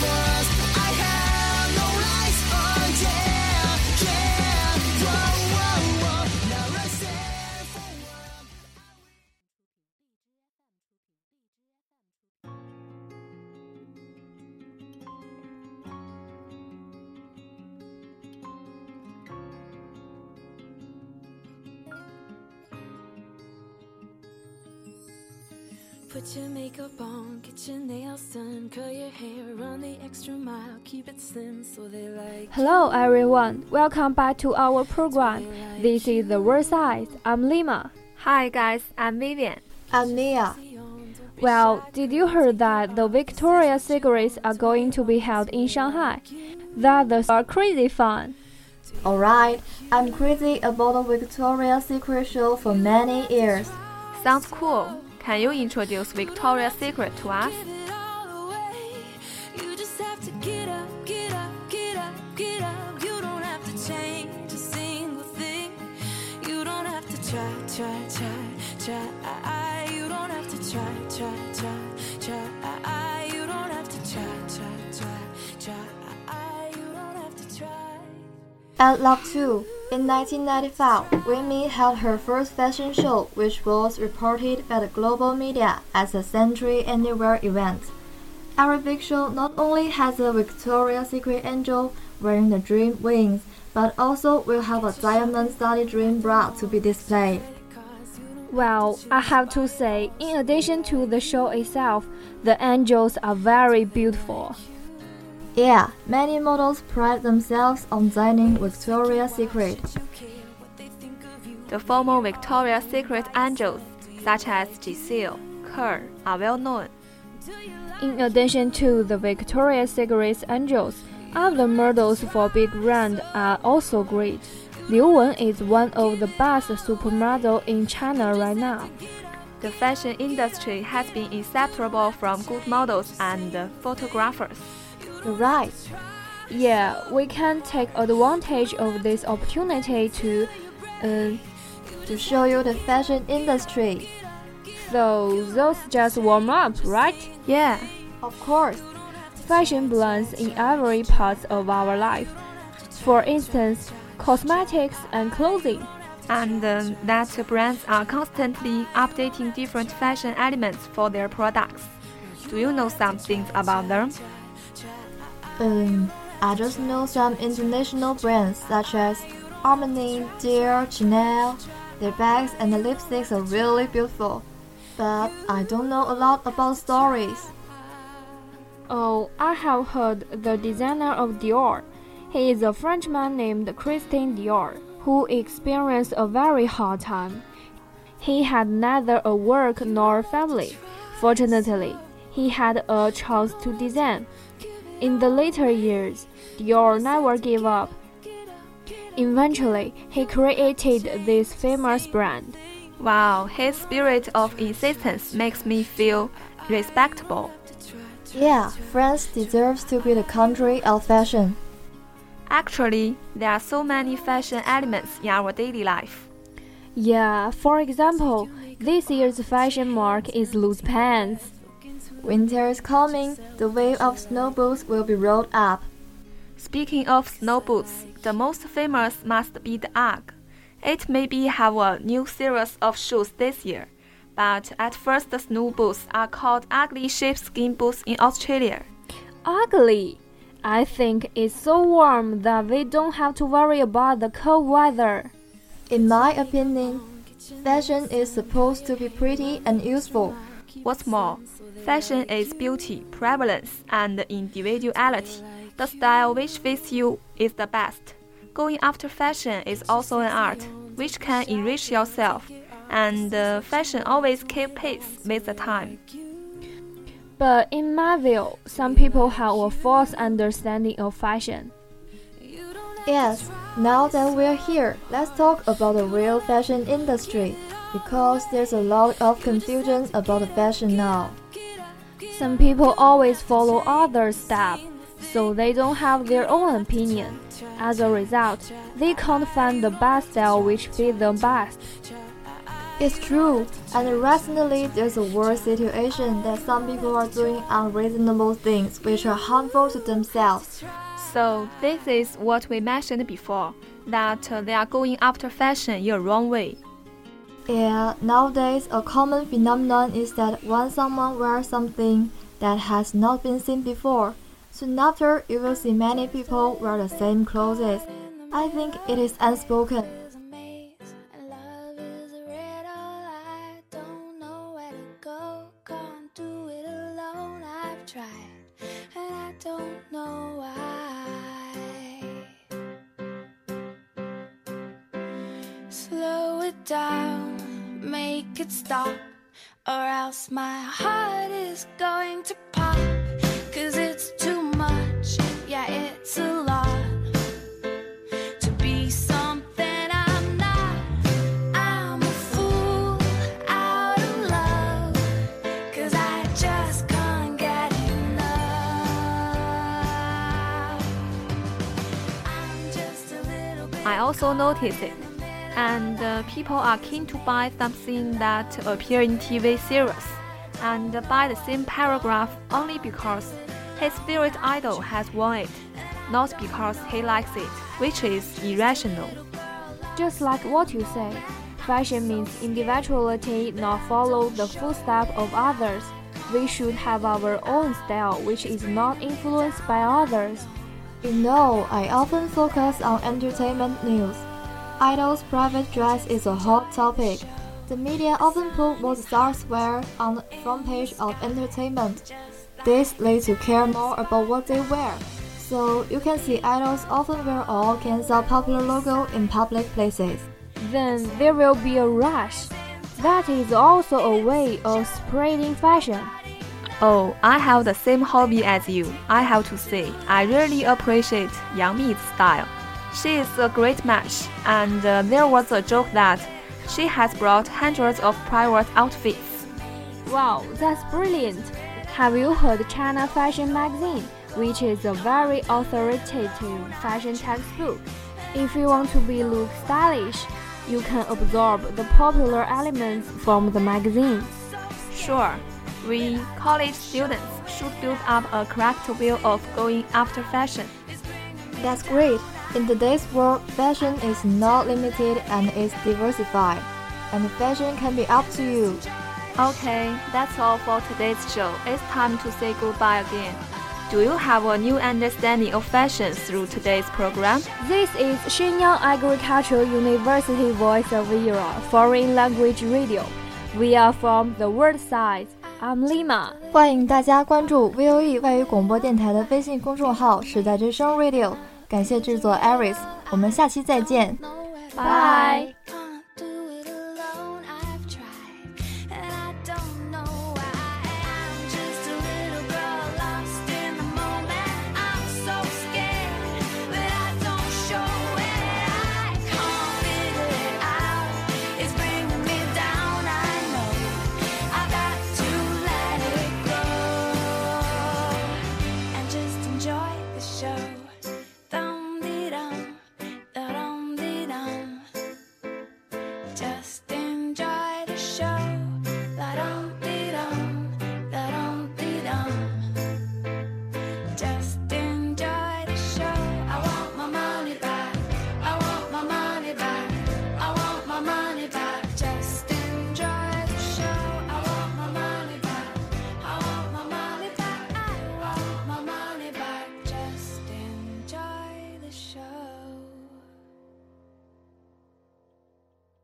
for us. Put your makeup on, get your nails done, curl your hair, run the extra mile, keep it slim so they like. Hello everyone, welcome back to our program. This is the World Size. I'm Lima. Hi guys, I'm Vivian. I'm Mia. Well, did you hear that the Victoria's Secrets are going to be held in Shanghai? That are crazy fun. Alright, I'm crazy about the Victoria's Secret show for many years. Sounds cool. Can you introduce Victoria's Secret to us? Give it. You just have to get up, get up, get up, get up. You don't have to change a single thing. You don't have to try, try, try, try. You don't have to try, try, try, try. You don't have to try, try, try, try. You don't have to try. At Love 2, in 1995, Winnie held her first fashion show, which was reported by the global media as a Century Anywhere event. Our big show not only has a Victoria's Secret angel wearing the dream wings, but also will have a diamond-studded dream bra to be displayed. Well, I have to say, in addition to the show itself, the angels are very beautiful. Yeah, many models pride themselves on designing Victoria's Secret. The former Victoria's Secret angels, such as Gisele, Kerr, are well known. In addition to the Victoria's Secret angels, other models for big brand are also great. Liu Wen is one of the best supermodel in China right now. The fashion industry has been inseparable from good models and photographers. Right. Yeah, we can take advantage of this opportunity to, uh, To show you the fashion industry. so those just warm up, right? Yeah, Of course. Fashion blends in every part of our life. For instance, cosmetics and clothing. and um, that brands are constantly updating different fashion elements for their products. Do you know some things about them? Um, I just know some international brands such as Armani, Dior, Chanel. Their bags and the lipsticks are really beautiful, but I don't know a lot about stories. Oh, I have heard the designer of Dior. He is a Frenchman named Christian Dior, who experienced a very hard time. He had neither a work nor family. Fortunately, he had a chance to design. In the later years, Dior never gave up. Eventually, he created this famous brand. Wow, his spirit of insistence makes me feel respectable. Yeah, France deserves to be the country of fashion. Actually, there are so many fashion elements in our daily life. Yeah, for example, this year's fashion mark is loose pants. Winter is coming, the wave of snow boots will be rolled up. Speaking of snow boots, the most famous must be the UGG. It maybe have a new series of shoes this year, but at first the snow boots are called ugly sheepskin boots in Australia. Ugly. I think it's so warm that we don't have to worry about the cold weather. In my opinion, fashion is supposed to be pretty and useful. What's more, fashion is beauty, prevalence, and individuality. The style which fits you is the best. Going after fashion is also an art which can enrich yourself, and uh, fashion always keep pace with the time. But in my view, some people have a false understanding of fashion. Yes, now that we're here, let's talk about the real fashion industry because there's a lot of confusion about the fashion now. Some people always follow others' steps, so they don't have their own opinion. As a result, they can't find the best style which fits them best. It's true, and recently there's a worse situation that some people are doing unreasonable things which are harmful to themselves. So, this is what we mentioned before that they are going after fashion in a wrong way. Yeah, nowadays a common phenomenon is that when someone wears something that has not been seen before, soon after you will see many people wear the same clothes. I think it is unspoken. Slow it down, make it stop, or else my heart is going to pop. Cause it's too much, yeah, it's a lot to be something I'm not. I'm a fool out of love, cause I just can't get enough. I'm just a little bit. I also noticed it, and uh, people are keen to buy something that appear in TV series, and buy the same paragraph only because his favorite idol has worn it, not because he likes it, which is irrational. Just like what you say, fashion means individuality, not follow the footsteps of others. We should have our own style, which is not influenced by others. You know, I often focus on entertainment news. Idol's private dress is a hot topic. The media often put what stars wear on the front page of entertainment. This leads to care more about what they wear. So you can see idols often wear all kinds of popular logo in public places. Then there will be a rush. That is also a way of spreading fashion. Oh, I have the same hobby as you. I have to say, I really appreciate Yang Mi's style. She is a great match, and uh, there was a joke that she has brought hundreds of private outfits. Wow, that's brilliant! Have you heard China Fashion Magazine, which is a very authoritative fashion textbook? If you want to be look stylish, you can absorb the popular elements from the magazine. Sure, we college students should build up a correct view of going after fashion. That's great. In today's world, fashion is not limited and is diversified, and fashion can be up to you. Okay, that's all for today's show. It's time to say goodbye again. Do you have a new understanding of fashion through today's program? This is Shenyang Agricultural University Voice of Europe Foreign Language Radio. We are from the world side. I'm Lima. 欢迎大家关注 VOE 外语广播电台的微信公众号“时代之声 Radio”。 感谢制作 Aris，我们下期再见，拜。